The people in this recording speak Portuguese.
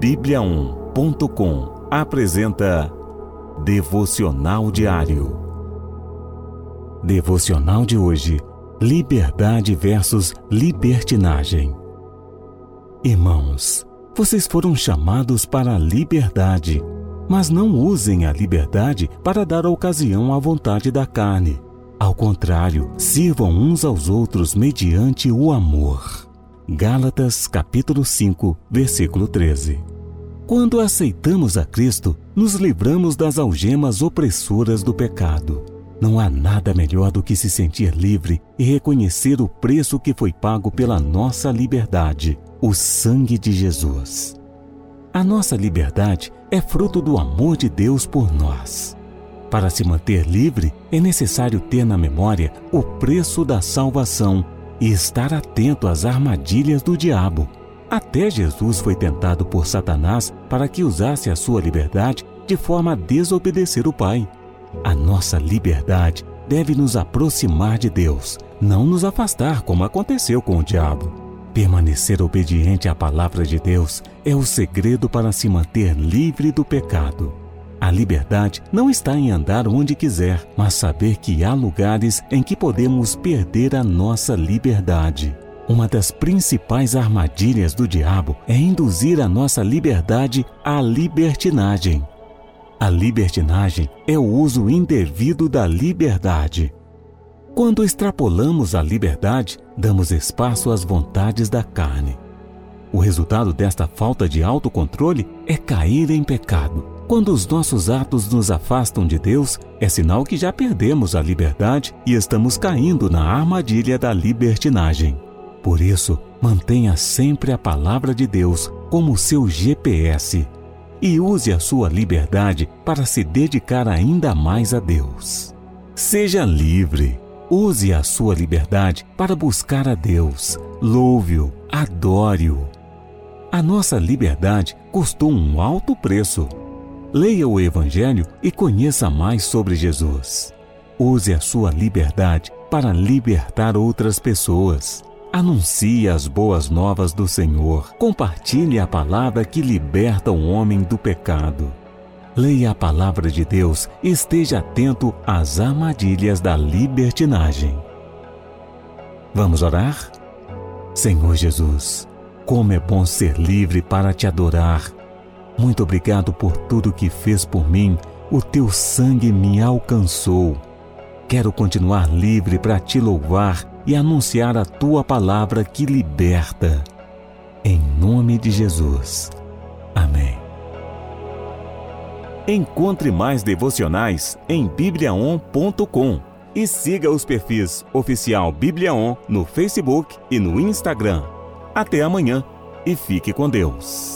Bíblia1.com apresenta Devocional Diário. Devocional de hoje: Liberdade versus libertinagem. Irmãos, vocês foram chamados para a liberdade, mas não usem a liberdade para dar ocasião à vontade da carne. Ao contrário, sirvam uns aos outros mediante o amor. Gálatas capítulo 5, versículo 13. Quando aceitamos a Cristo, nos livramos das algemas opressoras do pecado. Não há nada melhor do que se sentir livre e reconhecer o preço que foi pago pela nossa liberdade, o sangue de Jesus. A nossa liberdade é fruto do amor de Deus por nós. Para se manter livre, é necessário ter na memória o preço da salvação e estar atento às armadilhas do diabo. Até Jesus foi tentado por Satanás para que usasse a sua liberdade de forma a desobedecer o Pai. A nossa liberdade deve nos aproximar de Deus, não nos afastar, como aconteceu com o diabo. Permanecer obediente à palavra de Deus é o segredo para se manter livre do pecado. A liberdade não está em andar onde quiser, mas saber que há lugares em que podemos perder a nossa liberdade. Uma das principais armadilhas do diabo é induzir a nossa liberdade à libertinagem. A libertinagem é o uso indevido da liberdade. Quando extrapolamos a liberdade, damos espaço às vontades da carne. O resultado desta falta de autocontrole é cair em pecado. Quando os nossos atos nos afastam de Deus, é sinal que já perdemos a liberdade e estamos caindo na armadilha da libertinagem. Por isso, mantenha sempre a palavra de Deus como seu GPS e use a sua liberdade para se dedicar ainda mais a Deus. Seja livre. Use a sua liberdade para buscar a Deus. Louve-o, adore-o. A nossa liberdade custou um alto preço Leia o Evangelho e conheça mais sobre Jesus. Use a sua liberdade para libertar outras pessoas. Anuncie as boas novas do Senhor. Compartilhe a palavra que liberta o homem do pecado. Leia a palavra de Deus e esteja atento às armadilhas da libertinagem. Vamos orar? Senhor Jesus, como é bom ser livre para te adorar muito obrigado por tudo que fez por mim. O teu sangue me alcançou. Quero continuar livre para te louvar e anunciar a tua palavra que liberta. Em nome de Jesus. Amém. Encontre mais devocionais em bibliaon.com e siga os perfis oficial Bibliaon no Facebook e no Instagram. Até amanhã e fique com Deus.